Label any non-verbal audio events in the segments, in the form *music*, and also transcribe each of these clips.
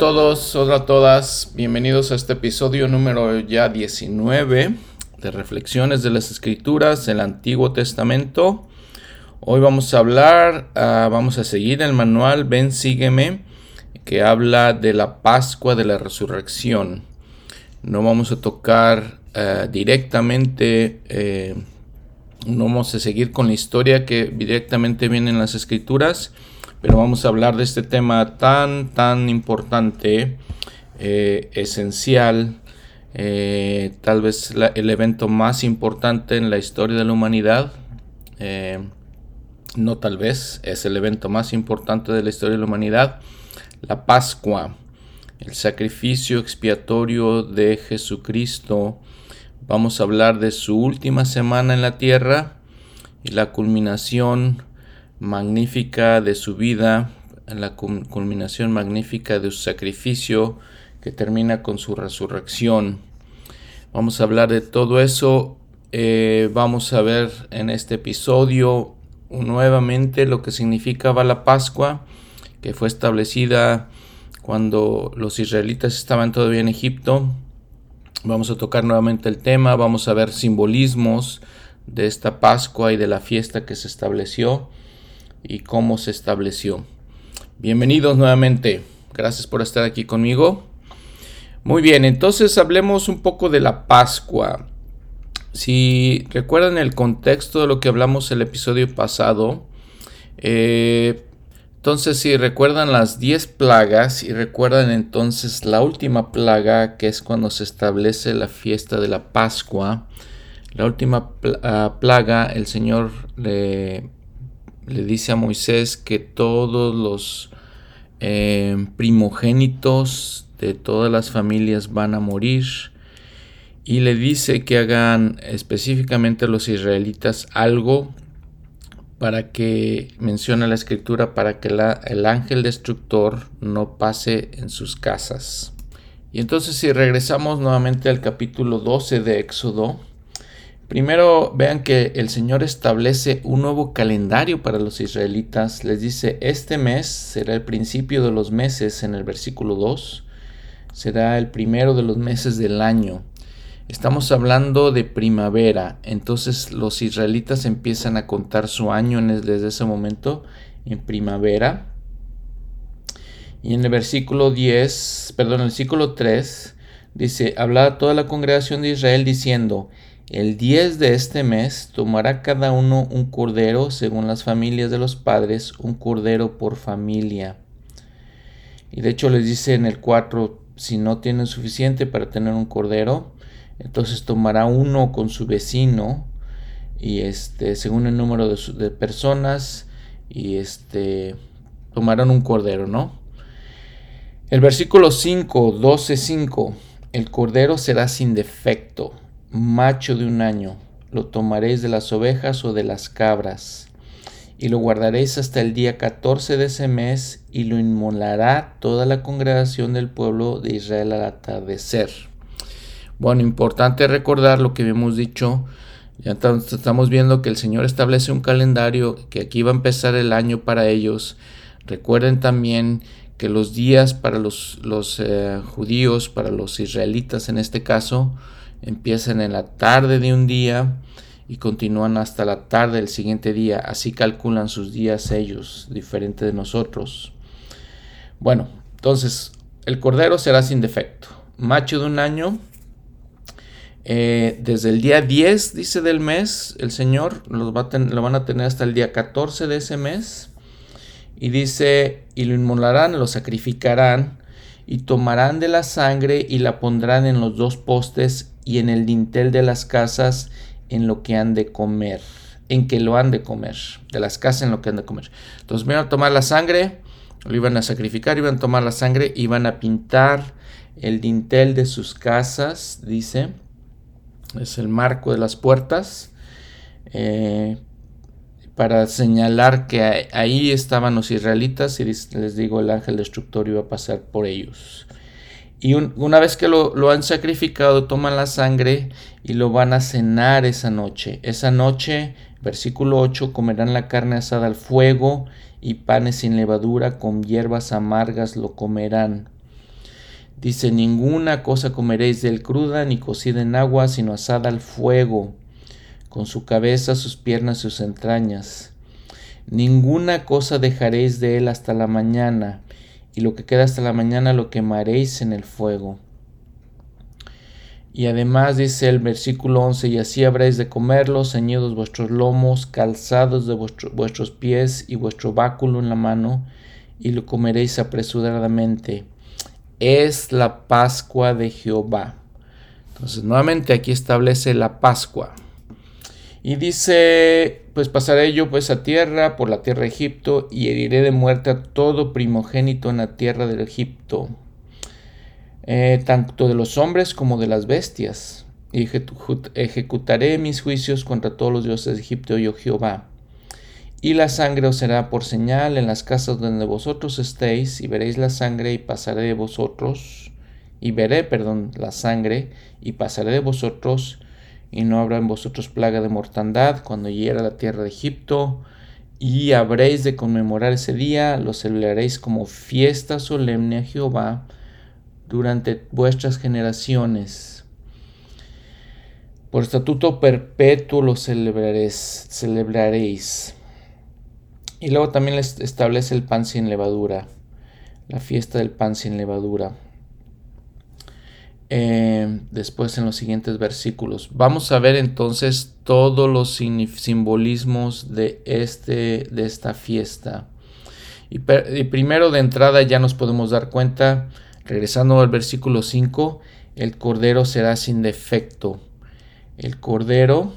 Todos, hola a todas, bienvenidos a este episodio número ya 19 de Reflexiones de las Escrituras del Antiguo Testamento. Hoy vamos a hablar, uh, vamos a seguir el manual Ven Sígueme, que habla de la Pascua de la Resurrección. No vamos a tocar uh, directamente, eh, no vamos a seguir con la historia que directamente viene en las Escrituras, pero vamos a hablar de este tema tan, tan importante, eh, esencial, eh, tal vez el evento más importante en la historia de la humanidad. Eh, no tal vez, es el evento más importante de la historia de la humanidad. La Pascua, el sacrificio expiatorio de Jesucristo. Vamos a hablar de su última semana en la tierra y la culminación magnífica de su vida, la culminación magnífica de su sacrificio que termina con su resurrección. Vamos a hablar de todo eso. Eh, vamos a ver en este episodio nuevamente lo que significaba la Pascua, que fue establecida cuando los israelitas estaban todavía en Egipto. Vamos a tocar nuevamente el tema, vamos a ver simbolismos de esta Pascua y de la fiesta que se estableció y cómo se estableció. Bienvenidos nuevamente. Gracias por estar aquí conmigo. Muy bien, entonces hablemos un poco de la Pascua. Si recuerdan el contexto de lo que hablamos el episodio pasado, eh, entonces si recuerdan las 10 plagas y recuerdan entonces la última plaga que es cuando se establece la fiesta de la Pascua, la última ah, plaga el Señor le le dice a Moisés que todos los eh, primogénitos de todas las familias van a morir y le dice que hagan específicamente los israelitas algo para que menciona la escritura para que el ángel destructor no pase en sus casas. Y entonces si regresamos nuevamente al capítulo 12 de Éxodo, Primero vean que el Señor establece un nuevo calendario para los israelitas. Les dice, este mes será el principio de los meses en el versículo 2. Será el primero de los meses del año. Estamos hablando de primavera. Entonces los israelitas empiezan a contar su año desde ese momento en primavera. Y en el versículo 10, perdón, el versículo 3 dice, habla a toda la congregación de Israel diciendo, el 10 de este mes tomará cada uno un cordero según las familias de los padres, un cordero por familia. Y de hecho les dice en el 4, si no tienen suficiente para tener un cordero, entonces tomará uno con su vecino y este según el número de, de personas y este tomarán un cordero, ¿no? El versículo 5, 12, 5, el cordero será sin defecto macho de un año, lo tomaréis de las ovejas o de las cabras, y lo guardaréis hasta el día 14 de ese mes, y lo inmolará toda la congregación del pueblo de Israel al atardecer. Bueno, importante recordar lo que hemos dicho. Ya estamos viendo que el Señor establece un calendario, que aquí va a empezar el año para ellos. Recuerden también que los días para los, los eh, judíos, para los israelitas en este caso, empiezan en la tarde de un día y continúan hasta la tarde del siguiente día. Así calculan sus días ellos, diferente de nosotros. Bueno, entonces el cordero será sin defecto. Macho de un año. Eh, desde el día 10, dice del mes, el Señor los va lo van a tener hasta el día 14 de ese mes. Y dice, y lo inmolarán, lo sacrificarán, y tomarán de la sangre y la pondrán en los dos postes y en el dintel de las casas en lo que han de comer, en que lo han de comer, de las casas en lo que han de comer. Entonces van a tomar la sangre, lo iban a sacrificar, iban a tomar la sangre, iban a pintar el dintel de sus casas, dice, es el marco de las puertas, eh, para señalar que ahí estaban los israelitas y les digo, el ángel destructor iba a pasar por ellos. Y una vez que lo, han sacrificado, toman la sangre y lo van a cenar esa noche. Esa noche, versículo 8, comerán la carne asada al fuego y panes sin levadura con hierbas amargas lo comerán. Dice, ninguna cosa comeréis del cruda ni cocida en agua, sino asada al fuego, con su cabeza, sus piernas, sus entrañas. Ninguna cosa dejaréis de él hasta la mañana, y lo que queda hasta la mañana lo quemaréis en el fuego. Y además dice el versículo 11, y así habréis de comerlo, ceñidos vuestros lomos, calzados de vuestros pies y vuestro báculo en la mano, y lo comeréis apresuradamente es la Pascua de Jehová. Entonces, nuevamente aquí establece la Pascua. Y dice, pues pasaré yo pues a tierra, por la tierra de Egipto, y heriré de muerte a todo primogénito en la tierra del Egipto, eh, tanto de los hombres como de las bestias. Y ejecutaré mis juicios contra todos los dioses de Egipto, yo Jehová. Y la sangre os será por señal en las casas donde vosotros estéis, y veréis la sangre y pasaré de vosotros, y veré, perdón, la sangre, y pasaré de vosotros, y no habrá en vosotros plaga de mortandad cuando hiera la tierra de Egipto, y habréis de conmemorar ese día, lo celebraréis como fiesta solemne a Jehová durante vuestras generaciones. Por estatuto perpetuo lo celebraréis. celebraréis. Y luego también les establece el pan sin levadura, la fiesta del pan sin levadura. Eh, después en los siguientes versículos. Vamos a ver entonces todos los simbolismos de, este, de esta fiesta. Y, primero de entrada ya nos podemos dar cuenta, regresando al versículo 5, el cordero será sin defecto. El cordero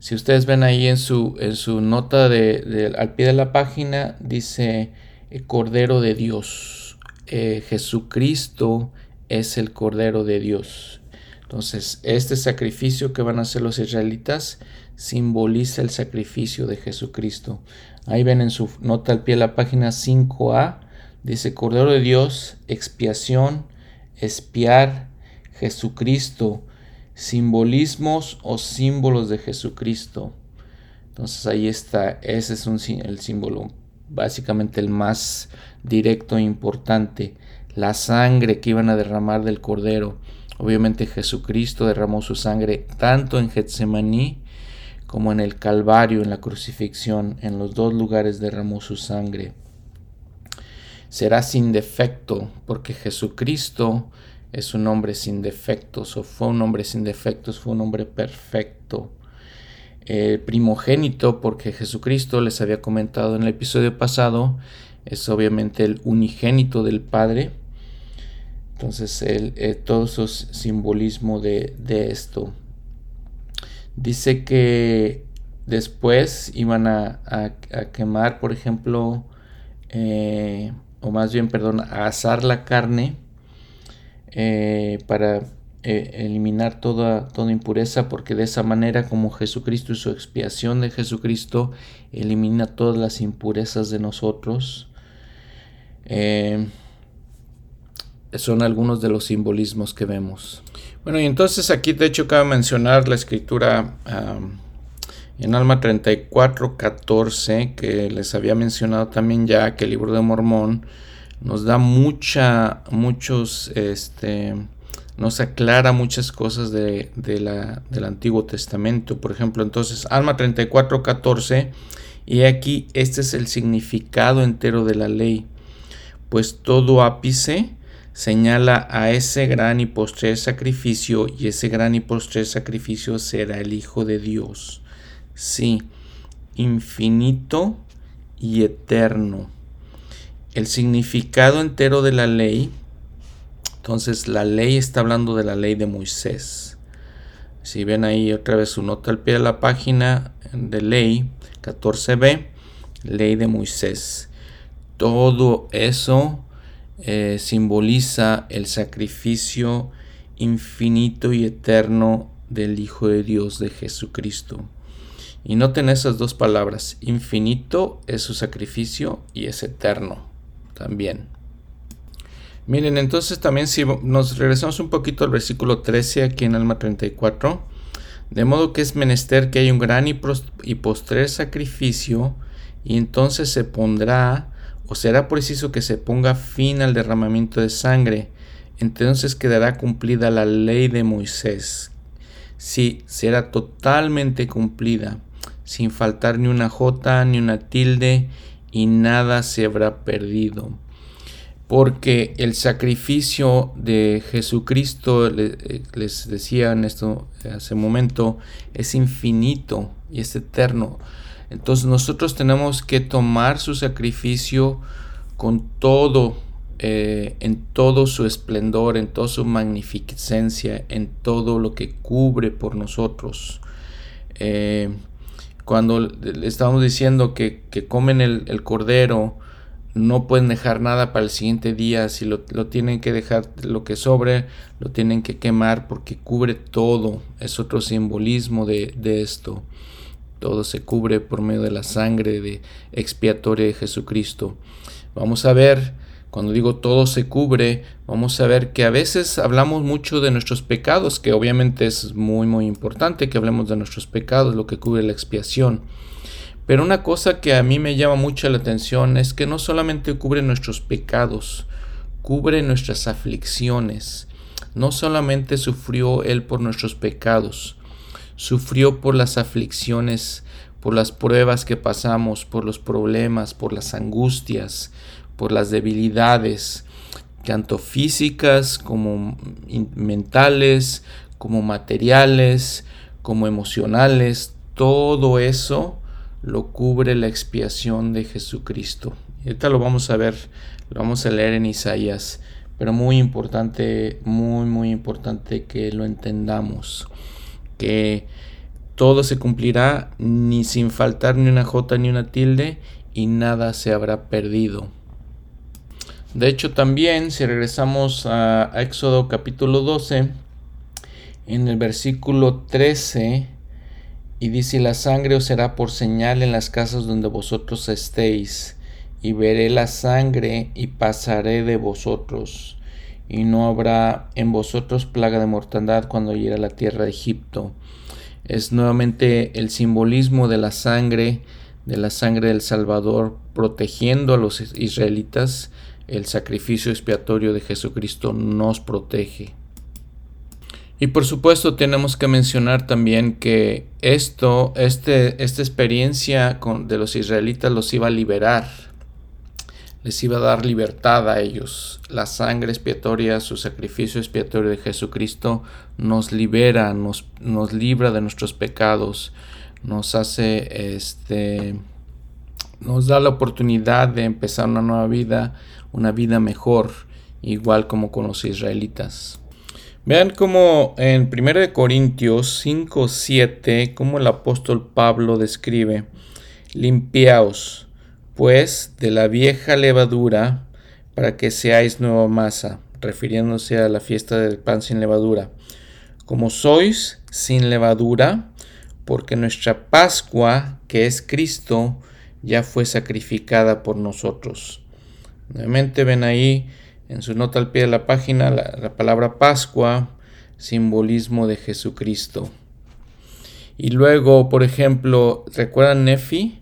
si ustedes ven ahí en su, en su nota de, al pie de la página, dice eh, Cordero de Dios. Eh, Jesucristo es el Cordero de Dios. Entonces, este sacrificio que van a hacer los israelitas simboliza el sacrificio de Jesucristo. Ahí ven en su nota al pie la página 5a, dice Cordero de Dios, expiación, espiar, Jesucristo, simbolismos o símbolos de Jesucristo. Entonces ahí está, ese es un, el símbolo, básicamente el más directo e importante. La sangre que iban a derramar del cordero. Obviamente Jesucristo derramó su sangre tanto en Getsemaní como en el Calvario, en la crucifixión. En los dos lugares derramó su sangre. Será sin defecto porque Jesucristo es un hombre sin defectos, o fue un hombre sin defectos, fue un hombre perfecto. El primogénito, porque Jesucristo, les había comentado en el episodio pasado, es obviamente el unigénito del Padre. Entonces, el, eh, todo eso es simbolismo de, esto. Dice que después iban a, quemar, por ejemplo, eh, o más bien, perdón, a asar la carne eh, para eliminar toda, toda impureza, porque de esa manera como Jesucristo y su expiación de Jesucristo elimina todas las impurezas de nosotros. Eh, son algunos de los simbolismos que vemos. Bueno, y entonces aquí de hecho cabe mencionar la escritura en Alma 34, 14, que les había mencionado también ya que el libro de Mormón nos da mucha, muchos, este, nos aclara muchas cosas de, la, del Antiguo Testamento. Por ejemplo, entonces, Alma 34, 14, y aquí este es el significado entero de la ley, pues todo ápice señala a ese gran y postrer sacrificio, y ese gran y postrer sacrificio será el Hijo de Dios. Sí, infinito y eterno el significado entero de la ley, entonces la ley está hablando de la ley de Moisés. Si ven ahí otra vez su nota al pie de la página de ley 14b, ley de Moisés. Todo eso eh, simboliza el sacrificio infinito y eterno del Hijo de Dios de Jesucristo. Y noten esas dos palabras, infinito es su sacrificio y es eterno también. Miren, entonces también si nos regresamos un poquito al versículo 13 aquí en Alma 34, de modo que es menester que haya un gran y postrer sacrificio, y entonces se pondrá o será preciso que se ponga fin al derramamiento de sangre, entonces quedará cumplida la ley de Moisés. Sí, será totalmente cumplida, sin faltar ni una jota ni una tilde, y nada se habrá perdido. Porque el sacrificio de Jesucristo, eh, les decía en esto hace un momento, es infinito y es eterno. Entonces nosotros tenemos que tomar su sacrificio con todo, eh, en todo su esplendor, en toda su magnificencia, en todo lo que cubre por nosotros. Eh, cuando le estábamos diciendo que, comen el, cordero, no pueden dejar nada para el siguiente día, si lo, tienen que dejar lo que sobre, lo tienen que quemar porque cubre todo, es otro simbolismo de, de esto. Todo se cubre por medio de la sangre de expiatoria de Jesucristo. Vamos a ver, cuando digo todo se cubre, vamos a ver que a veces hablamos mucho de nuestros pecados, que obviamente es muy muy importante que hablemos de nuestros pecados, lo que cubre la expiación. Pero una cosa que a mí me llama mucho la atención es que no solamente cubre nuestros pecados, cubre nuestras aflicciones. No solamente sufrió Él por nuestros pecados, sufrió por las aflicciones, por las pruebas que pasamos, por los problemas, por las angustias, por las debilidades, tanto físicas como mentales, como materiales, como emocionales, todo eso lo cubre la expiación de Jesucristo. Y ahorita lo vamos a ver, lo vamos a leer en Isaías, pero muy importante, muy, muy importante que lo entendamos que todo se cumplirá ni sin faltar ni una jota ni una tilde y nada se habrá perdido. De hecho también si regresamos a, Éxodo capítulo 12 en el versículo 13 y dice la sangre os será por señal en las casas donde vosotros estéis y veré la sangre y pasaré de vosotros y no habrá en vosotros plaga de mortandad cuando llegue a la tierra de Egipto. Es nuevamente el simbolismo de la sangre, de la sangre del Salvador, protegiendo a los israelitas. El sacrificio expiatorio de Jesucristo nos protege. Y por supuesto tenemos que mencionar también que esto, este, esta experiencia de los israelitas los iba a liberar les iba a dar libertad a ellos. La sangre expiatoria, su sacrificio expiatorio de Jesucristo nos libera, nos, nos libra de nuestros pecados, nos hace este nos da la oportunidad de empezar una nueva vida, una vida mejor, igual como con los israelitas. Vean cómo en 1 Corintios 5, 7, como el apóstol Pablo describe, limpiaos pues de la vieja levadura para que seáis nueva masa, refiriéndose a la fiesta del pan sin levadura. Como sois sin levadura, porque nuestra Pascua, que es Cristo, ya fue sacrificada por nosotros. Nuevamente ven ahí en su nota al pie de la página la, palabra Pascua, simbolismo de Jesucristo. Y luego, por ejemplo, ¿recuerdan Nefi?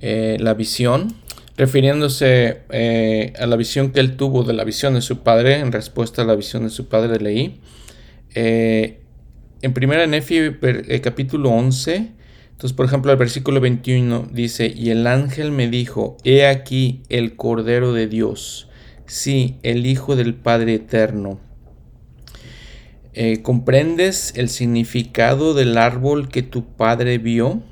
Eh, la visión, refiriéndose eh, a la visión que él tuvo de la visión de su padre, en respuesta a la visión de su padre leí. Eh, en primera Nefi capítulo 11, entonces por ejemplo el versículo 21 dice, y el ángel me dijo, he aquí el Cordero de Dios, sí, el Hijo del Padre Eterno. ¿Comprendes el significado del árbol que tu padre vio?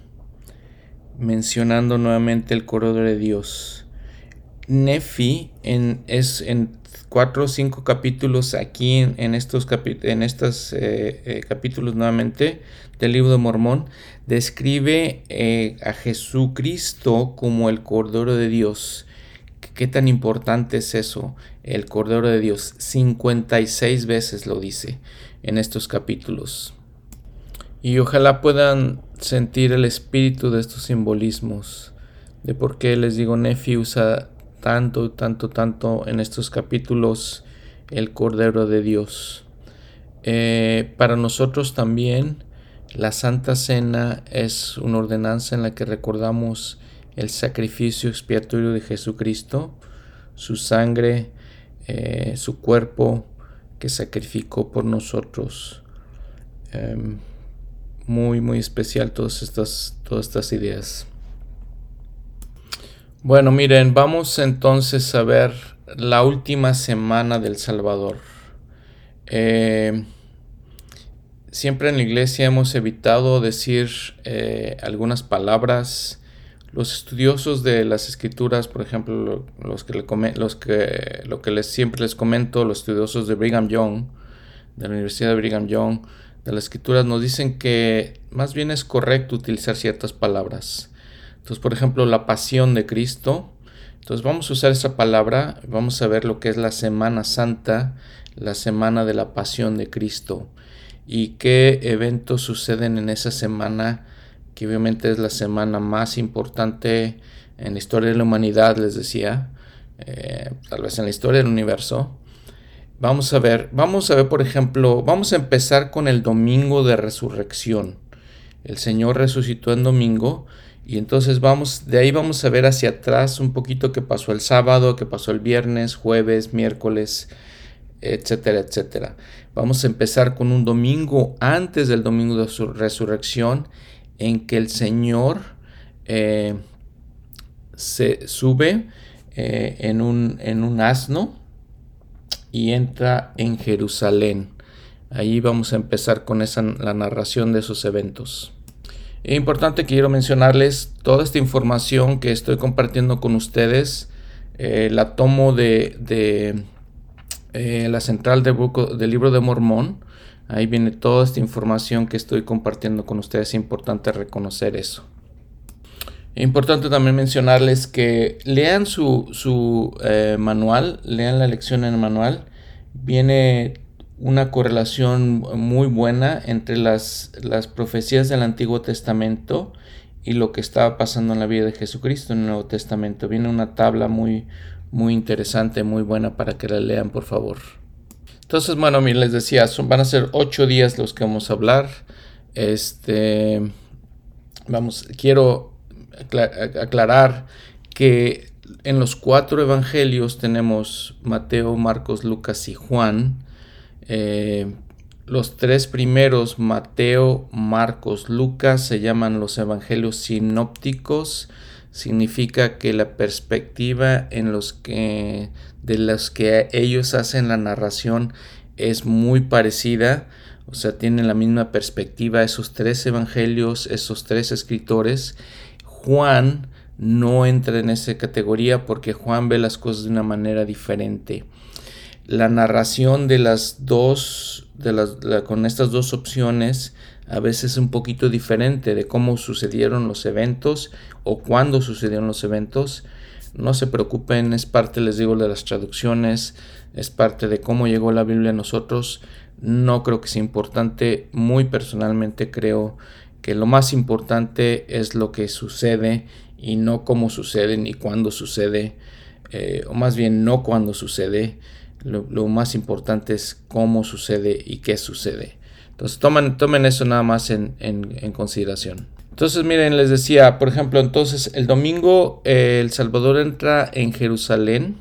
mencionando nuevamente el Cordero de Dios. Nefi en, es en cuatro o cinco capítulos aquí en, estos, en estos eh, eh, capítulos nuevamente del libro de Mormón describe eh, a Jesucristo como el Cordero de Dios. ¿Qué tan importante es eso? El Cordero de Dios. 56 veces lo dice en estos capítulos. Y ojalá puedan sentir el espíritu de estos simbolismos, de por qué les digo Nefi usa tanto, tanto, tanto en estos capítulos el Cordero de Dios. Eh, para nosotros también la Santa Cena es una ordenanza en la que recordamos el sacrificio expiatorio de Jesucristo. su sangre, eh, su cuerpo que sacrificó por nosotros. Em, muy, muy especial todas estas, todas estas ideas. Bueno, miren, vamos entonces a ver la última semana del Salvador. Eh, siempre en la iglesia hemos evitado decir eh, algunas palabras. Los estudiosos de las escrituras, por ejemplo, los que, los que lo que les, siempre les comento, los estudiosos de Brigham Young, de la Universidad de Brigham Young, de las escrituras, nos dicen que más bien es correcto utilizar ciertas palabras. Entonces, por ejemplo, la pasión de Cristo. Entonces vamos a usar esa palabra, vamos a ver lo que es la Semana Santa, la semana de la pasión de Cristo y qué eventos suceden en esa semana, que obviamente es la semana más importante en la historia de la humanidad, les decía, eh, tal vez en la historia del universo. Vamos a ver, vamos a ver, por ejemplo, vamos a empezar con el domingo de resurrección. El Señor resucitó en domingo y entonces vamos, de ahí vamos a ver hacia atrás un poquito qué pasó el sábado, qué pasó el viernes, jueves, miércoles, etcétera, etcétera. Vamos a empezar con un domingo antes del domingo de su resurrección en que el Señor eh, se sube eh, en, un, en un asno y entra en Jerusalén. Ahí vamos a empezar con esa, la narración de esos eventos. Es importante quiero mencionarles toda esta información que estoy compartiendo con ustedes. Eh, la tomo de, eh, la central del libro de Mormón. Ahí viene toda esta información que estoy compartiendo con ustedes. Es importante reconocer eso. Es importante también mencionarles que lean su, su eh, manual, lean la lección en el manual. Viene una correlación muy buena entre las, las profecías del Antiguo Testamento y lo que estaba pasando en la vida de Jesucristo en el Nuevo Testamento. Viene una tabla muy, muy interesante, muy buena para que la lean, por favor. Entonces, bueno, les decía, son, van a ser ocho días los que vamos a hablar. Este, vamos, quiero aclarar que en los cuatro evangelios tenemos Mateo, Marcos, Lucas y Juan eh, los tres primeros, Mateo, Marcos, Lucas, se llaman los evangelios sinópticos. Significa que la perspectiva en los que, de los que ellos hacen la narración es muy parecida. O sea, tienen la misma perspectiva esos tres evangelios, esos tres escritores. Juan no entra en esa categoría porque Juan ve las cosas de una manera diferente la narración de las dos, de las, con estas dos opciones, a veces es un poquito diferente de cómo sucedieron los eventos o cuándo sucedieron los eventos. No se preocupen, es parte, les digo, de las traducciones, es parte de cómo llegó la Biblia a nosotros. No creo que sea importante, muy personalmente creo que lo más importante es lo que sucede y no cómo sucede ni cuándo sucede, eh, o más bien no cuándo sucede. Lo, más importante es cómo sucede y qué sucede. Entonces tomen, tomen eso nada más en, consideración. Entonces miren, les decía, por ejemplo, entonces el domingo eh, El Salvador entra en Jerusalén.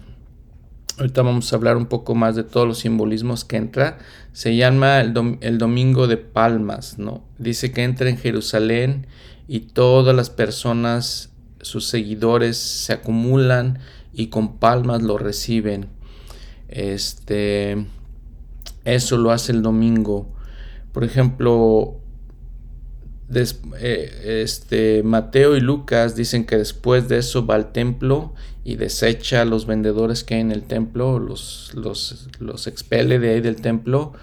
Ahorita vamos a hablar un poco más de todos los simbolismos que entra. Se llama el, el domingo de palmas, ¿no? Dice que entra en Jerusalén y todas las personas, sus seguidores, se acumulan y con palmas lo reciben. Este, eso lo hace el domingo. Por ejemplo, eh, este, Mateo y Lucas dicen que después de eso va al templo y desecha a los vendedores que hay en el templo, los, los, expele de ahí del templo.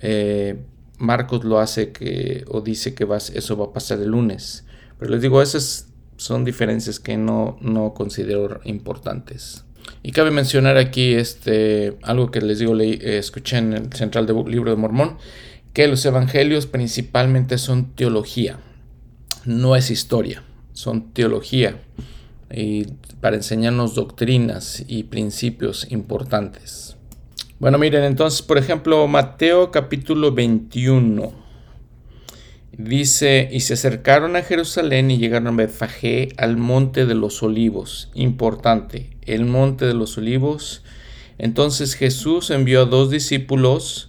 Eh, Marcos lo hace que, o dice que va, eso va a pasar el lunes. Pero les digo, esas son diferencias que no, no considero importantes. Y cabe mencionar aquí este, algo que les digo, leí, eh, escuché en el central del libro de Mormón, que los evangelios principalmente son teología, no es historia, son teología y para enseñarnos doctrinas y principios importantes. Bueno, miren, entonces, por ejemplo, Mateo capítulo 21. Dice, y se acercaron a Jerusalén y llegaron a Betfagé al monte de los olivos. Importante, el monte de los olivos. Entonces Jesús envió a dos discípulos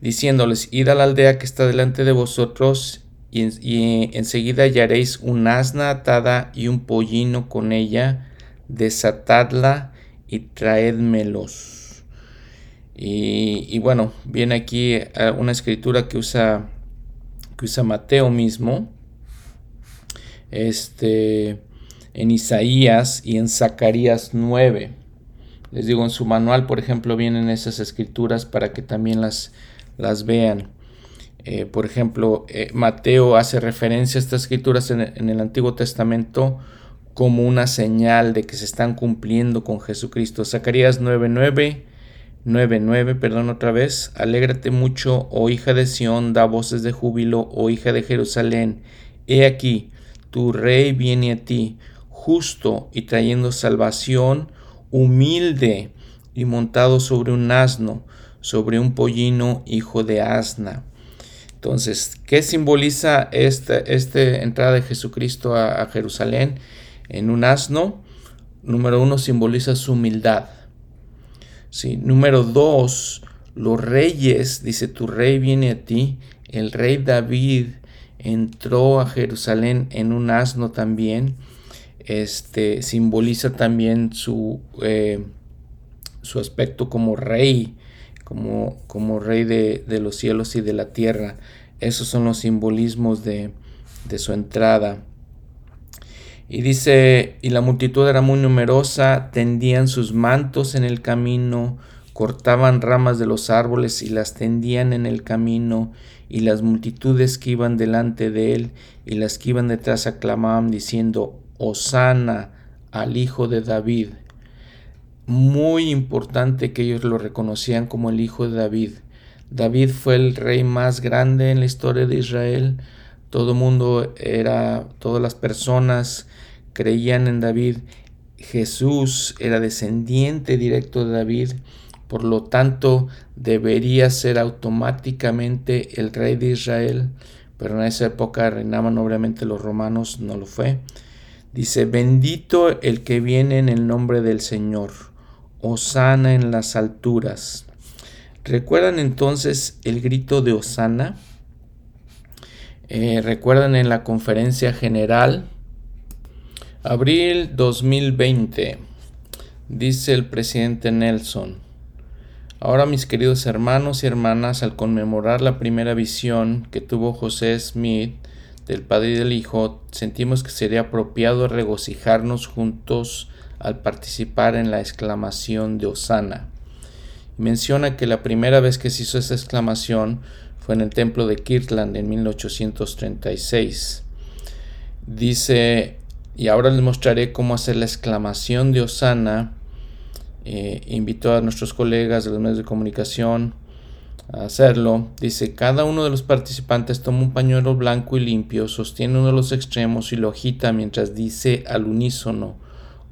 diciéndoles, id a la aldea que está delante de vosotros y, enseguida hallaréis un asna atada y un pollino con ella, desatadla y traédmelos. Y, y bueno, viene aquí eh, una escritura que usa que usa Mateo mismo, este, en Isaías y en Zacarías 9. Les digo, en su manual, por ejemplo, vienen esas escrituras para que también las, las vean. Eh, por ejemplo, eh, Mateo hace referencia a estas escrituras en, en el Antiguo Testamento como una señal de que se están cumpliendo con Jesucristo. Zacarías 9:9 9.9, perdón otra vez. Alégrate mucho, oh hija de Sión, da voces de júbilo, oh hija de Jerusalén. He aquí, tu rey viene a ti, justo y trayendo salvación, humilde y montado sobre un asno, sobre un pollino, hijo de asna. Entonces, ¿qué simboliza esta, esta entrada de Jesucristo a, Jerusalén en un asno? Número uno, simboliza su humildad Número dos, los reyes, dice, tu rey viene a ti. El rey David entró a Jerusalén en un asno también. Este simboliza también su, eh, su aspecto como rey, como, como rey de, los cielos y de la tierra. Esos son los simbolismos de, de su entrada. Y dice, y la multitud era muy numerosa, tendían sus mantos en el camino, cortaban ramas de los árboles y las tendían en el camino, y las multitudes que iban delante de él y las que iban detrás aclamaban diciendo, Osana al hijo de David. Muy importante que ellos lo reconocían como el hijo de David. David fue el rey más grande en la historia de Israel. Todo mundo era, todas las personas creían en David. Jesús era descendiente directo de David, por lo tanto debería ser automáticamente el rey de Israel, pero en esa época reinaban obviamente los romanos, no lo fue. Dice, bendito el que viene en el nombre del Señor, Osana en las alturas. ¿Recuerdan entonces el grito de Osana? Eh, ¿Recuerdan en la conferencia general? Abril 2020. Dice el presidente Nelson. Ahora mis queridos hermanos y hermanas, al conmemorar la primera visión que tuvo José Smith del Padre y del Hijo, sentimos que sería apropiado regocijarnos juntos al participar en la exclamación de Osana. Menciona que la primera vez que se hizo esa exclamación fue en el templo de Kirtland en 1836. Dice y ahora les mostraré cómo hacer la exclamación de Osana. Eh, invito a nuestros colegas de los medios de comunicación a hacerlo. Dice, cada uno de los participantes toma un pañuelo blanco y limpio, sostiene uno de los extremos y lo agita mientras dice al unísono,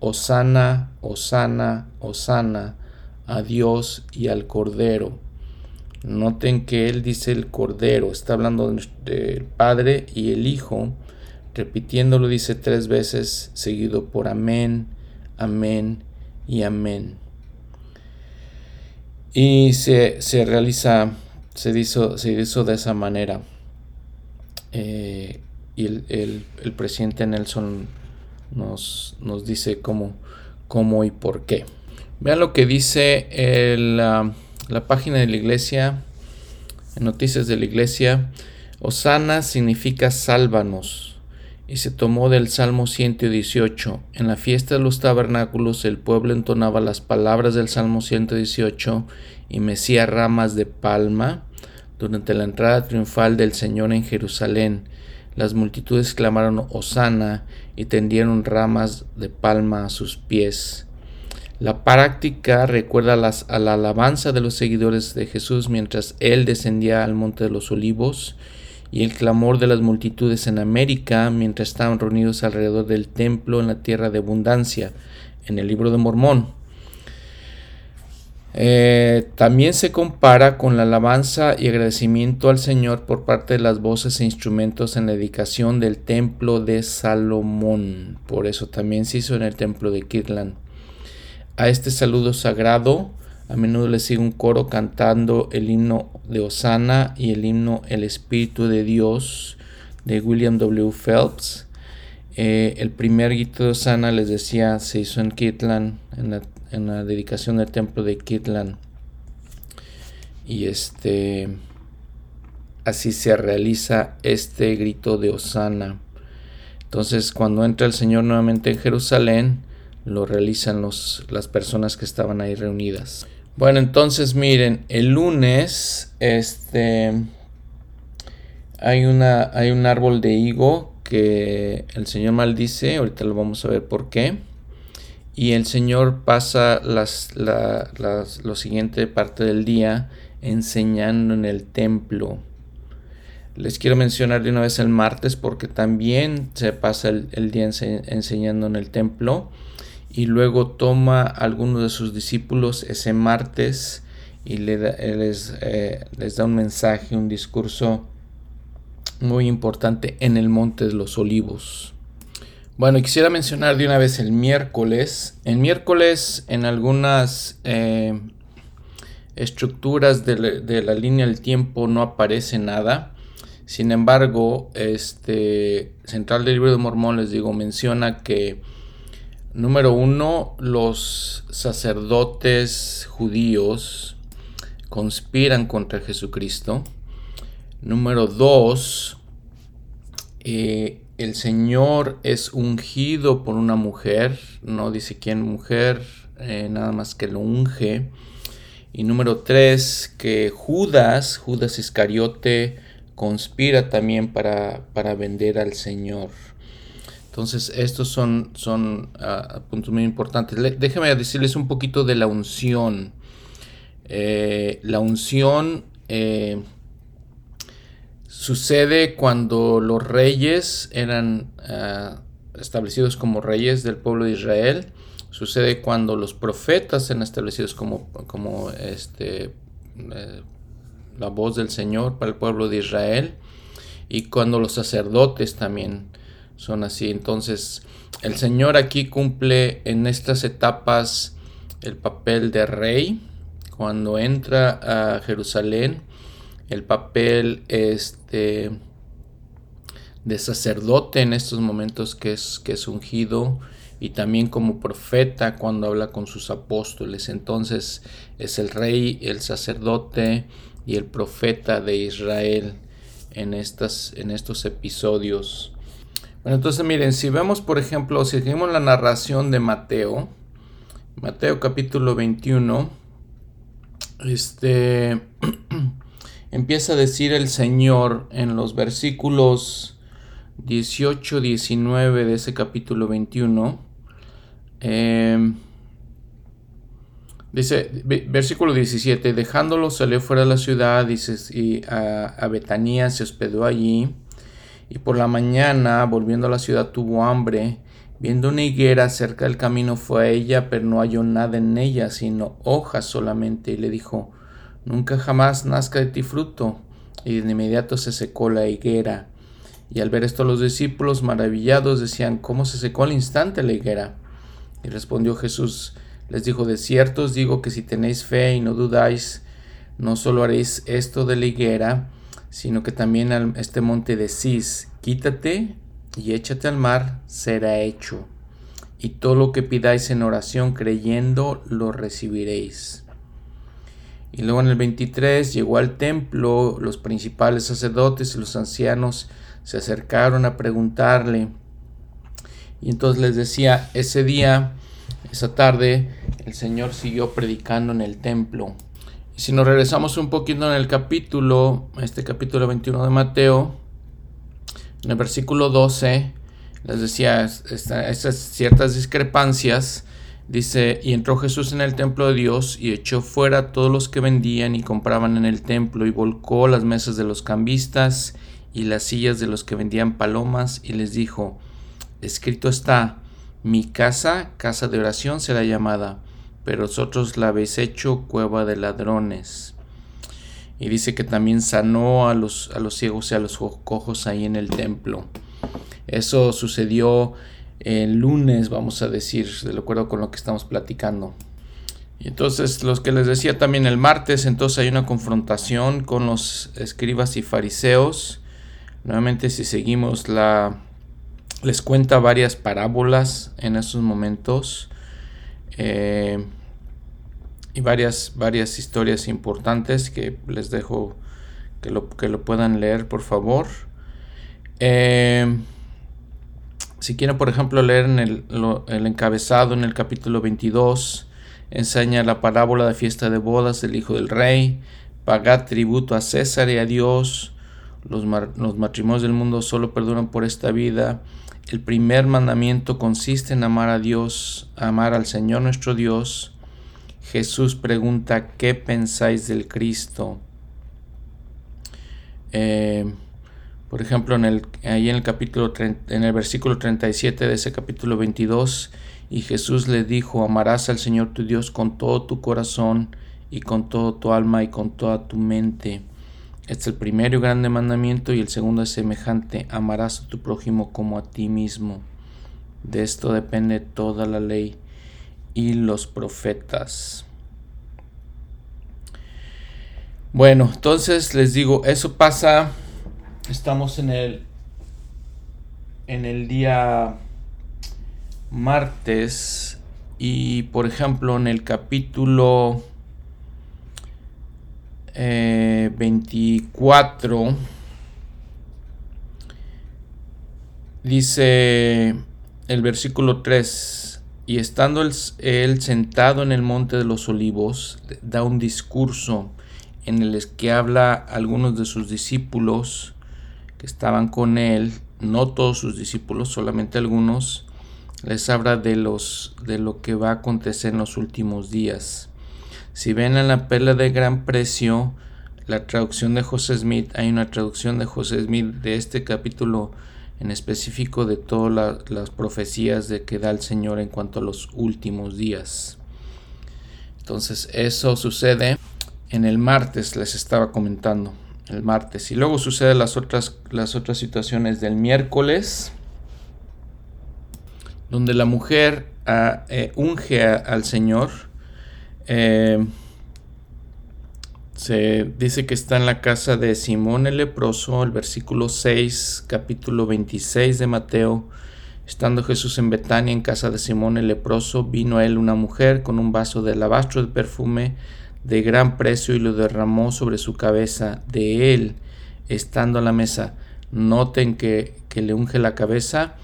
Osana, Osana, Osana, a Dios y al Cordero. Noten que él dice el Cordero, está hablando del Padre y el Hijo Repitiéndolo dice tres veces, seguido por amén, amén y amén. Y se, realiza, se hizo, se hizo de esa manera. Eh, y el, presidente Nelson nos, nos dice cómo, cómo, y por qué. Vean lo que dice la, la página de la iglesia, noticias de la iglesia. Osana significa sálvanos y se tomó del Salmo 118. En la fiesta de los tabernáculos el pueblo entonaba las palabras del Salmo 118 y mecía ramas de palma durante la entrada triunfal del Señor en Jerusalén. Las multitudes clamaron Osana y tendieron ramas de palma a sus pies. La práctica recuerda a la alabanza de los seguidores de Jesús mientras él descendía al monte de los olivos y el clamor de las multitudes en América mientras estaban reunidos alrededor del templo en la tierra de abundancia, en el libro de Mormón. Eh, también se compara con la alabanza y agradecimiento al Señor por parte de las voces e instrumentos en la dedicación del templo de Salomón. Por eso también se hizo en el templo de Kirtland. A este saludo sagrado a menudo le sigue un coro cantando el himno de Osana y el himno El Espíritu de Dios de William W. Phelps. Eh, el primer grito de Osana, les decía, se hizo en Kirtland, en la en la dedicación del templo de Kitlan. Y este así se realiza este grito de Osana. Entonces, cuando entra el Señor nuevamente en Jerusalén, lo realizan los, las personas que estaban ahí reunidas. Bueno, entonces miren, el lunes este hay una hay un árbol de higo que el Señor maldice, ahorita lo vamos a ver por qué y el Señor pasa las, la, lo siguiente parte del día enseñando en el templo. Les quiero mencionar de una vez el martes porque también se pasa el, día enseñando en el templo y luego toma a algunos de sus discípulos ese martes y les, eh, les da un mensaje, un discurso muy importante en el Monte de los Olivos. Bueno, quisiera mencionar de una vez el miércoles. El miércoles en algunas eh, estructuras de, la línea del tiempo no aparece nada. Sin embargo, este Central del Libro de Mormón les digo menciona que número uno los sacerdotes judíos conspiran contra Jesucristo. Número dos eh, el Señor es ungido por una mujer, no dice quién mujer, eh, nada más que lo unge. Y número tres, que Judas, Judas Iscariote, conspira también para, para vender al Señor. Entonces, estos son, son ah, puntos muy importantes. déjenme decirles un poquito de la unción. Eh, la unción eh, Sucede cuando los reyes eran ah, establecidos como reyes del pueblo de Israel. Sucede cuando los profetas eran establecidos como, como este, eh, la voz del Señor para el pueblo de Israel. Y cuando los sacerdotes también son así. Entonces, el Señor aquí cumple en estas etapas el papel de rey. Cuando entra a Jerusalén, el papel este, de sacerdote en estos momentos que es, que es ungido y también como profeta cuando habla con sus apóstoles. Entonces es el rey, el sacerdote y el profeta de Israel en, estas, en estos episodios. Bueno, entonces miren, si vemos por ejemplo, si seguimos la narración de Mateo, Mateo capítulo 21, este... *clears throat* empieza a decir el Señor en los versículos 18, 19 de ese capítulo 21. Em, dice, versículo 17, dejándolo salió fuera de la ciudad y a, a Betanía se hospedó allí. Y por la mañana, volviendo a la ciudad, tuvo hambre. Viendo una higuera cerca del camino fue a ella, pero no halló nada en ella, sino hojas solamente, y le dijo, nunca jamás nazca de ti fruto. Y de inmediato se secó la higuera. Y al ver esto los discípulos maravillados decían, ¿cómo se secó al instante la higuera? Y respondió Jesús, les dijo, de cierto os digo que si tenéis fe y no dudáis, no solo haréis esto de la higuera, sino que también a este monte decís, quítate y échate al mar, será hecho. Y todo lo que pidáis en oración creyendo, lo recibiréis. Y luego en el 23 llegó al templo, los principales sacerdotes y los ancianos se acercaron a preguntarle. Y entonces les decía, ese día, esa tarde, el Señor siguió predicando en el templo. Y si nos regresamos un poquito en el capítulo, este capítulo 21 de Mateo, en el versículo 12, les decía estas ciertas discrepancias Dice, y entró Jesús en el templo de Dios y echó fuera todos los que vendían y compraban en el templo y volcó las mesas de los cambistas y las sillas de los que vendían palomas y les dijo, escrito está, mi casa, casa de oración será llamada, pero vosotros la habéis hecho cueva de ladrones. Y dice que también sanó a los, a los ciegos y a los cojos ahí en el templo. Eso sucedió el lunes, vamos a decir, de acuerdo con lo que estamos platicando. Y entonces, los que les decía también el martes, entonces hay una confrontación con los escribas y fariseos. Nuevamente, si seguimos la... Les cuenta varias parábolas en esos momentos. Eh, y varias, varias historias importantes que les dejo que lo, que lo puedan leer, por favor. Eh, si quieren, por ejemplo, leer en el, encabezado en el capítulo 22, enseña la parábola de fiesta de bodas del Hijo del Rey, pagad tributo a César y a Dios, los, los matrimonios del mundo solo perduran por esta vida, el primer mandamiento consiste en amar a Dios, amar al Señor nuestro Dios, Jesús pregunta, ¿qué pensáis del Cristo? Eh, por ejemplo, en el, ahí en el capítulo en el versículo 37 de ese capítulo 22, y Jesús le dijo, amarás al Señor tu Dios con todo tu corazón y con todo tu alma y con toda tu mente. Este es el primero y grande mandamiento y el segundo es semejante, amarás a tu prójimo como a ti mismo. De esto depende toda la ley y los profetas. Bueno, entonces les digo, eso pasa, estamos en el en el día martes y por ejemplo en el capítulo 24 eh, dice el versículo 3 y estando él, sentado en el monte de los olivos, da un discurso en el que habla a algunos de sus discípulos que estaban con él, no todos sus discípulos, solamente algunos, les habla de, los, de lo que va a acontecer en los últimos días. Si ven en la perla de gran precio, la traducción de José Smith, hay una traducción de José Smith de este capítulo en específico de todas las profecías de que da el Señor en cuanto a los últimos días. Entonces eso sucede en el martes, les estaba comentando, el martes. Y luego sucede las otras, las otras situaciones del miércoles, donde la mujer ah, eh, unge al Señor. Eh, se dice que está en la casa de Simón el leproso, el versículo 6, capítulo 26 de Mateo. Estando Jesús en Betania, en casa de Simón el leproso, vino a él una mujer con un vaso de alabastro de perfume de gran precio y lo derramó sobre su cabeza. De él, estando a la mesa, noten que, que le unge la cabeza.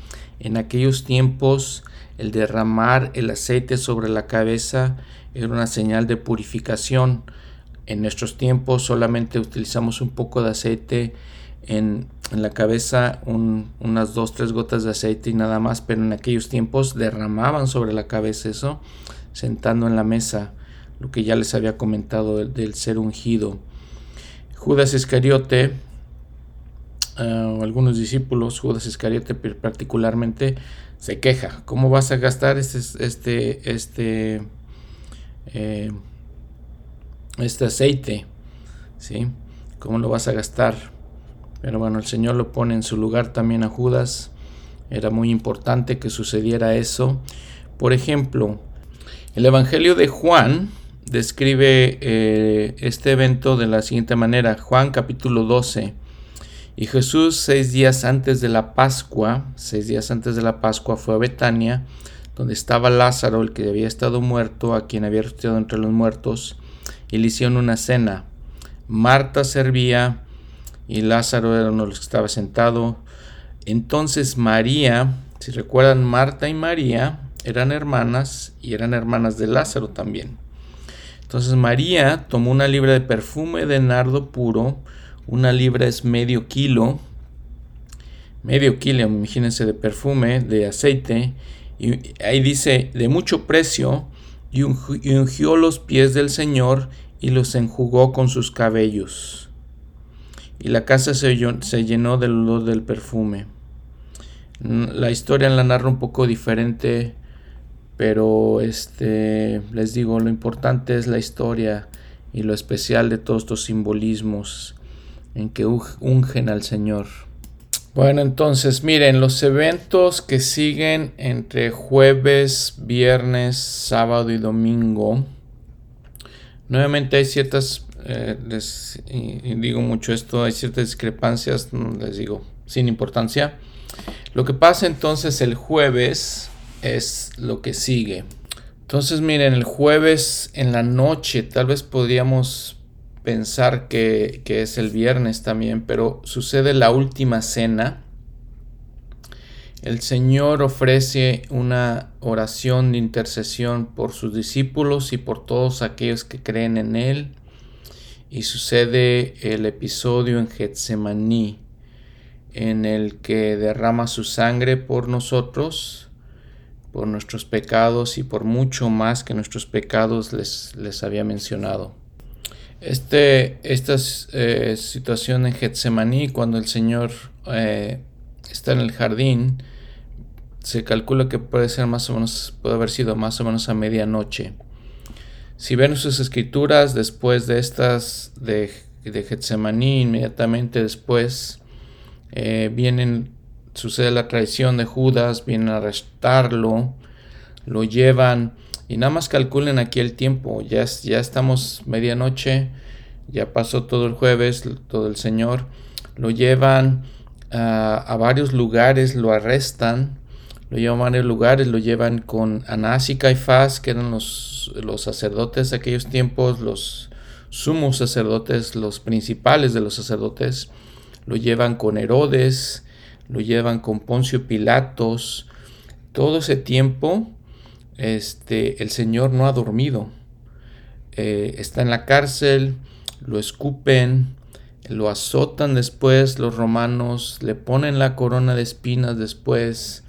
En aquellos tiempos, el derramar el aceite sobre la cabeza era una señal de purificación en nuestros tiempos solamente utilizamos un poco de aceite en, la cabeza, unas dos, tres gotas de aceite y nada más, pero en aquellos tiempos derramaban sobre la cabeza eso, sentando en la mesa, lo que ya les había comentado del, ser ungido. Judas Iscariote, ah, algunos discípulos, Judas Iscariote particularmente, se queja, ¿cómo vas a gastar este, este, este eh, este aceite, ¿sí? ¿Cómo lo vas a gastar? Pero bueno, el Señor lo pone en su lugar también a Judas. Era muy importante que sucediera eso. Por ejemplo, el Evangelio de Juan describe eh, este evento de la siguiente manera. Juan capítulo 12. Y Jesús seis días antes de la Pascua, seis días antes de la Pascua fue a Betania, donde estaba Lázaro, el que había estado muerto, a quien había resucitado entre los muertos, y le hicieron una cena. Marta servía y Lázaro era uno de los que estaba sentado. Entonces María, si recuerdan, Marta y María eran hermanas y eran hermanas de Lázaro también. Entonces María tomó una libra de perfume de nardo puro, una libra es medio kilo, medio kilo, imagínense, de perfume, de aceite, y ahí dice, de mucho precio, y ungió los pies del Señor y los enjugó con sus cabellos. Y la casa se, llenó del olor del perfume. La historia la narra un poco diferente, Pero este, les digo, lo importante es la historia y lo especial de todos estos simbolismos en que ungen al Señor. Bueno, entonces miren, los eventos que siguen entre jueves, viernes, sábado y domingo. Nuevamente hay ciertas, eh, les digo mucho esto, hay ciertas discrepancias, les digo, sin importancia. Lo que pasa entonces el jueves es lo que sigue. Entonces miren, el jueves en la noche tal vez podríamos pensar que, es el viernes también, pero sucede la última cena. El Señor ofrece una oración de intercesión por sus discípulos y por todos aquellos que creen en Él. Y sucede el episodio en Getsemaní, en el que derrama su sangre por nosotros, por nuestros pecados y por mucho más que nuestros pecados les, les había mencionado. Este, esta eh, situación en Getsemaní, cuando el Señor eh, está en el jardín, se calcula que puede ser más o menos, puede haber sido más o menos a medianoche. Si ven sus escrituras, después de estas de, de Getsemaní, inmediatamente después eh, vienen, sucede la traición de Judas, vienen a arrestarlo, lo llevan y nada más calculen aquí el tiempo. Ya, ya estamos medianoche. Ya pasó todo el jueves. Todo el Señor. Lo llevan a varios lugares. Lo arrestan. Lo llevan a varios lugares. Lo llevan con Anás y Caifás, que eran los, los sacerdotes de aquellos tiempos. Los sumos sacerdotes. Los principales de los sacerdotes. Lo llevan con Herodes. Lo llevan con Poncio Pilatos. Todo ese tiempo este, el Señor no ha dormido. Eh, está en la cárcel, lo escupen, lo azotan después los romanos, le ponen la corona de espinas después.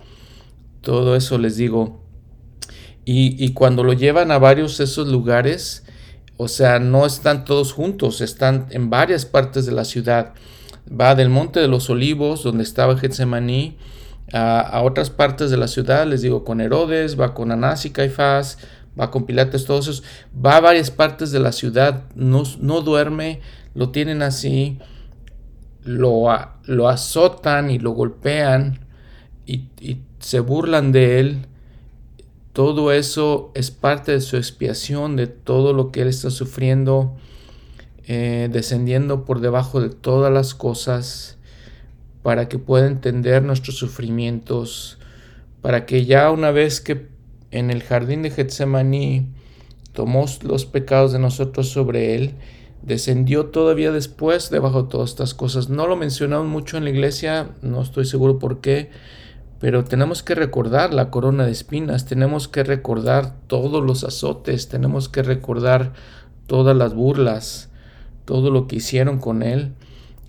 Todo eso les digo. Y, cuando lo llevan a varios de esos lugares, o sea, no están todos juntos, están en varias partes de la ciudad. Va del Monte de los Olivos, donde estaba Getsemaní, a, otras partes de la ciudad, les digo, con Herodes, va con Anás y Caifás, va con Pilates, todos esos, va a varias partes de la ciudad, no, no duerme, lo tienen así, lo, lo azotan y lo golpean y, se burlan de él. Todo eso es parte de su expiación, de todo lo que él está sufriendo, eh, descendiendo por debajo de todas las cosas para que pueda entender nuestros sufrimientos, para que ya una vez que en el jardín de Getsemaní tomó los pecados de nosotros sobre él, descendió todavía después debajo de todas estas cosas. No lo mencionamos mucho en la iglesia, no estoy seguro por qué, pero tenemos que recordar la corona de espinas, tenemos que recordar todos los azotes, tenemos que recordar todas las burlas, todo lo que hicieron con él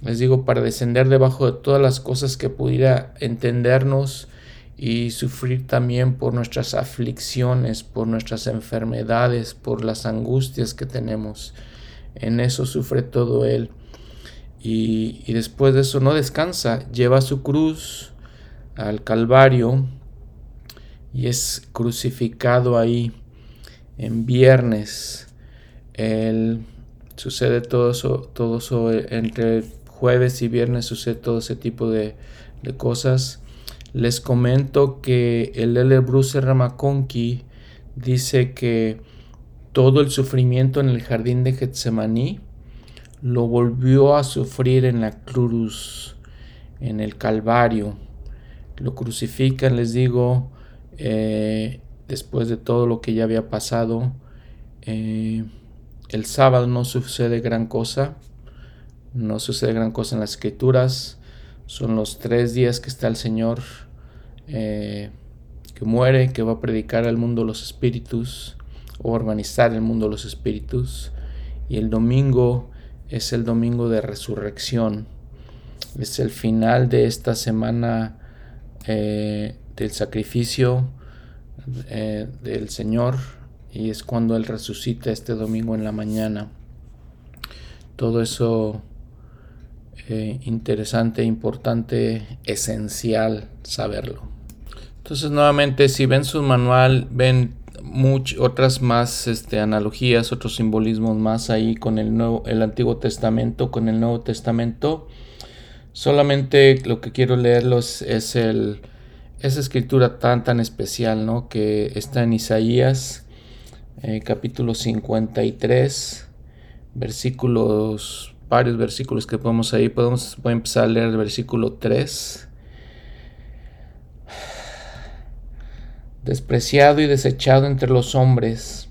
les digo, para descender debajo de todas las cosas que pudiera entendernos y sufrir también por nuestras aflicciones, por nuestras enfermedades, por las angustias que tenemos. En eso sufre todo Él. Y, y después de eso no descansa, lleva su cruz al Calvario y es crucificado ahí en viernes. Él sucede todo eso, todo eso entre jueves y viernes sucede todo ese tipo de, cosas. Les comento que el L. Bruce Ramaconqui dice que todo el sufrimiento en el jardín de Getsemaní lo volvió a sufrir en la cruz, en el Calvario. Lo crucifican, les digo, eh, después de todo lo que ya había pasado. Eh, el sábado no sucede gran cosa. No sucede gran cosa en las escrituras. Son los tres días que está el Señor eh, que muere, que va a predicar al mundo los espíritus o organizar el mundo los espíritus. Y el domingo es el domingo de resurrección. Es el final de esta semana eh, del sacrificio eh, del Señor y es cuando Él resucita este domingo en la mañana. Todo eso eh, interesante, importante, esencial saberlo. Entonces, nuevamente, si ven su manual, ven muchas otras más este, analogías, otros simbolismos más ahí con el, nuevo, el Antiguo Testamento, con el Nuevo Testamento. Solamente lo que quiero leerlos es el, esa escritura tan tan especial, ¿no? Que está en Isaías, eh, capítulo 53, versículos, varios versículos que podemos ahí. Podemos, voy a empezar a leer el versículo 3. despreciado y desechado entre los hombres,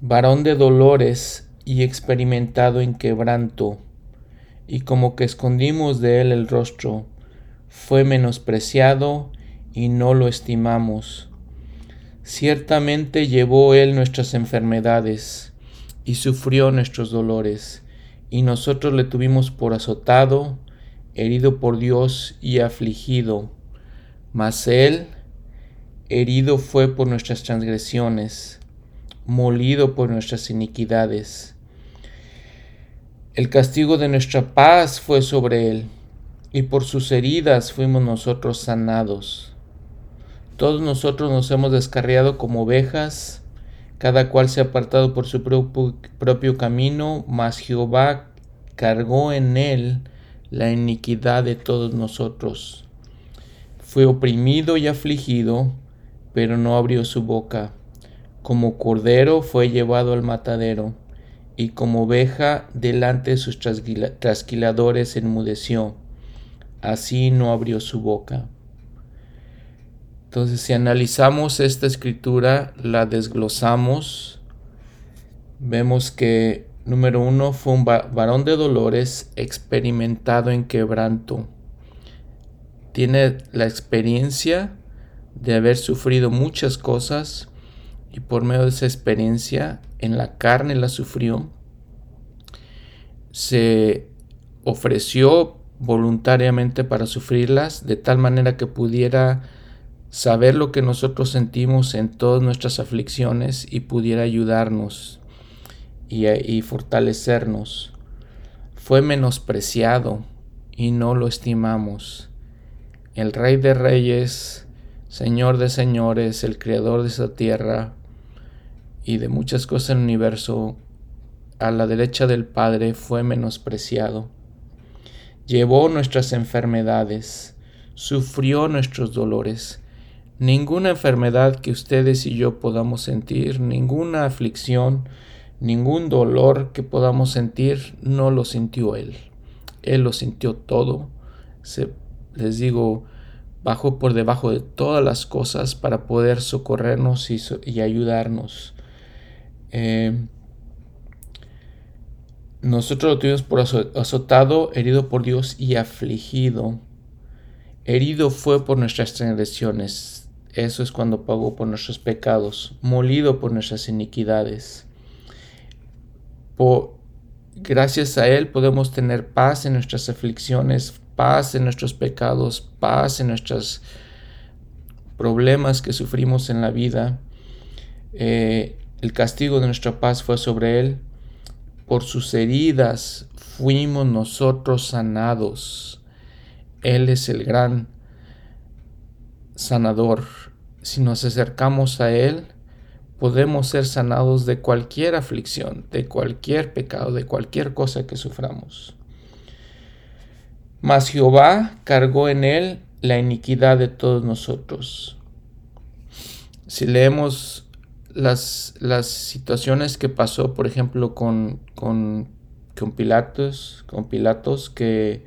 varón de dolores y experimentado en quebranto, y como que escondimos de él el rostro, fue menospreciado y no lo estimamos. Ciertamente llevó él nuestras enfermedades y sufrió nuestros dolores, y nosotros le tuvimos por azotado, herido por Dios y afligido. Mas él herido fue por nuestras transgresiones, molido por nuestras iniquidades. El castigo de nuestra paz fue sobre él, y por sus heridas fuimos nosotros sanados. Todos nosotros nos hemos descarriado como ovejas, cada cual se ha apartado por su propio camino, mas Jehová cargó en él la iniquidad de todos nosotros. Fue oprimido y afligido, pero no abrió su boca. Como cordero fue llevado al matadero, y como oveja delante de sus trasquiladores enmudeció. Así no abrió su boca. Entonces, si analizamos esta escritura, la desglosamos, vemos que, número uno, fue un varón de dolores experimentado en quebranto. Tiene la experiencia de haber sufrido muchas cosas y por medio de esa experiencia en la carne la sufrió, se ofreció voluntariamente para sufrirlas de tal manera que pudiera saber lo que nosotros sentimos en todas nuestras aflicciones y pudiera ayudarnos y, fortalecernos. Fue menospreciado y no lo estimamos. El Rey de Reyes Señor de señores, el creador de esta tierra y de muchas cosas en el universo, a la derecha del Padre fue menospreciado. Llevó nuestras enfermedades, sufrió nuestros dolores. Ninguna enfermedad que ustedes y yo podamos sentir, ninguna aflicción, ningún dolor que podamos sentir, no lo sintió Él. Él lo sintió todo. Se, les digo, bajó por debajo de todas las cosas para poder socorrernos y, ayudarnos. Eh, nosotros lo tuvimos por azotado, herido por Dios y afligido. Herido fue por nuestras transgresiones. Eso es cuando pagó por nuestros pecados. Molido por nuestras iniquidades. Por, gracias a Él podemos tener paz en nuestras aflicciones, paz en nuestros pecados, paz en nuestros problemas que sufrimos en la vida. Eh, el castigo de nuestra paz fue sobre Él. Por sus heridas fuimos nosotros sanados. Él es el gran sanador. Si nos acercamos a Él, podemos ser sanados de cualquier aflicción, de cualquier pecado, de cualquier cosa que suframos. Mas Jehová cargó en él la iniquidad de todos nosotros. Si leemos las, las situaciones que pasó, por ejemplo, con, con, con Pilatos, con Pilatos, que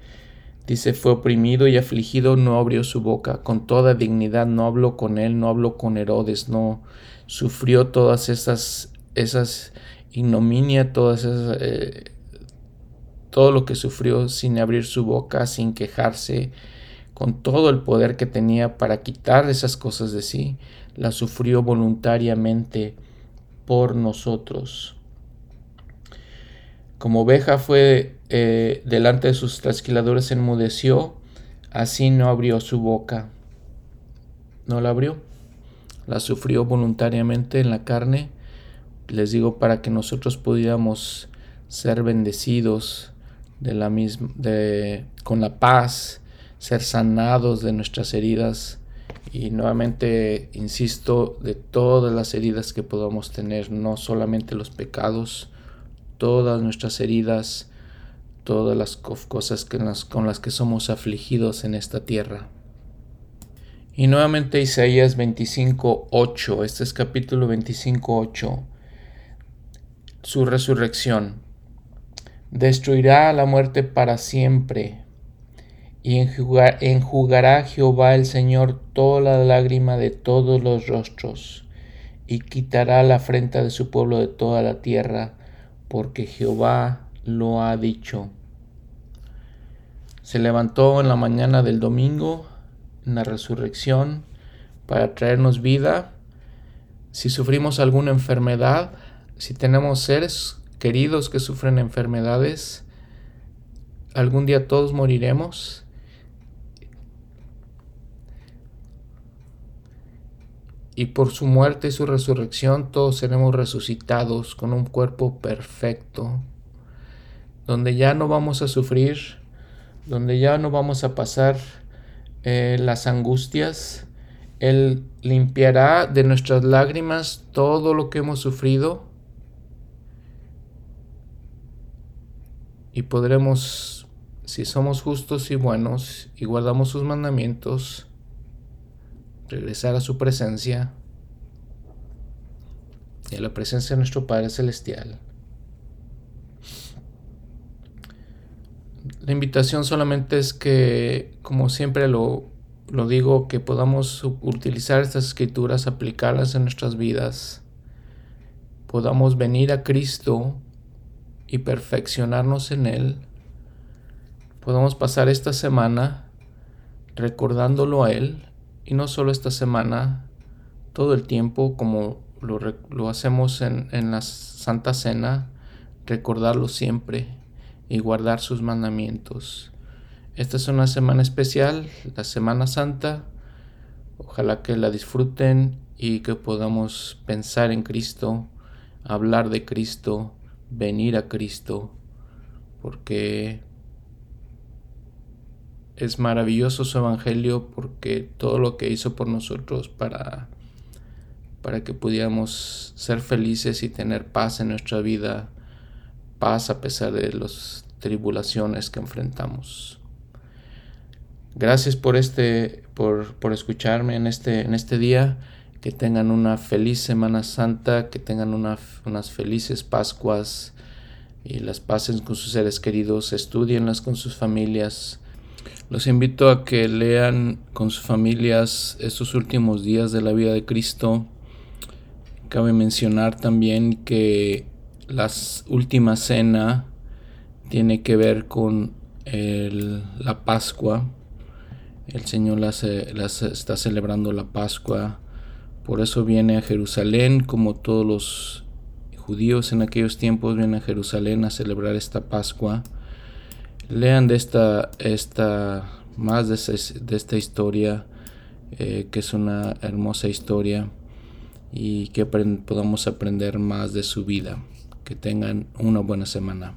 dice fue oprimido y afligido, no abrió su boca, con toda dignidad no habló con él, no habló con Herodes, no sufrió todas esas, esas ignominia, todas esas eh, todo lo que sufrió sin abrir su boca, sin quejarse, con todo el poder que tenía para quitar esas cosas de sí, la sufrió voluntariamente por nosotros. Como oveja fue eh, delante de sus trasquiladores enmudeció, así no abrió su boca. No la abrió. La sufrió voluntariamente en la carne. Les digo para que nosotros pudiéramos ser bendecidos de la misma, de, con la paz, ser sanados de nuestras heridas Y nuevamente, insisto, de todas las heridas que podamos tener, no solamente los pecados, todas nuestras heridas, todas las cosas con las que somos afligidos en esta tierra. Y nuevamente Isaías 25.8, este es capítulo 25.8, su resurrección. Destruirá la muerte para siempre y enjugará Jehová el Señor toda la lágrima de todos los rostros, y quitará la afrenta de su pueblo de toda la tierra, porque Jehová lo ha dicho. Se levantó en la mañana del domingo, en la resurrección, para traernos vida. Si sufrimos alguna enfermedad, si tenemos seres queridos que sufren enfermedades, algún día todos moriremos y por su muerte y su resurrección todos seremos resucitados con un cuerpo perfecto, donde ya no vamos a sufrir, donde ya no vamos a pasar eh, las angustias. Él limpiará de nuestras lágrimas todo lo que hemos sufrido y podremos, si somos justos y buenos y guardamos sus mandamientos, regresar a su presencia y a la presencia de nuestro Padre Celestial. La invitación solamente es que, como siempre lo, lo digo, que podamos utilizar estas escrituras, aplicarlas en nuestras vidas, podamos venir a Cristo y perfeccionarnos en Él, podamos pasar esta semana recordándolo a Él y no solo esta semana, todo el tiempo como lo, hacemos en, en la Santa Cena, recordarlo siempre y guardar sus mandamientos. Esta es una semana especial, la Semana Santa. Ojalá que la disfruten y que podamos pensar en Cristo, hablar de Cristo, venir a Cristo, porque es maravilloso su evangelio porque todo lo que hizo por nosotros para para que pudiéramos ser felices y tener paz en nuestra vida, paz a pesar de las tribulaciones que enfrentamos. Gracias por este por, por escucharme en este en este día. Que tengan una feliz Semana Santa, que tengan unas felices Pascuas y las pasen con sus seres queridos, estudienlas con sus familias los invito a que lean con sus familias estos últimos días de la vida de Cristo. Cabe mencionar también que la última cena tiene que ver con la Pascua. El Señor las, está celebrando la Pascua. Por eso viene a Jerusalén, como todos los judíos en aquellos tiempos vienen a Jerusalén a celebrar esta Pascua. Lean de esta, esta más de, de esta historia, eh, que es una hermosa historia, y que podamos aprender más de su vida. Que tengan una buena semana.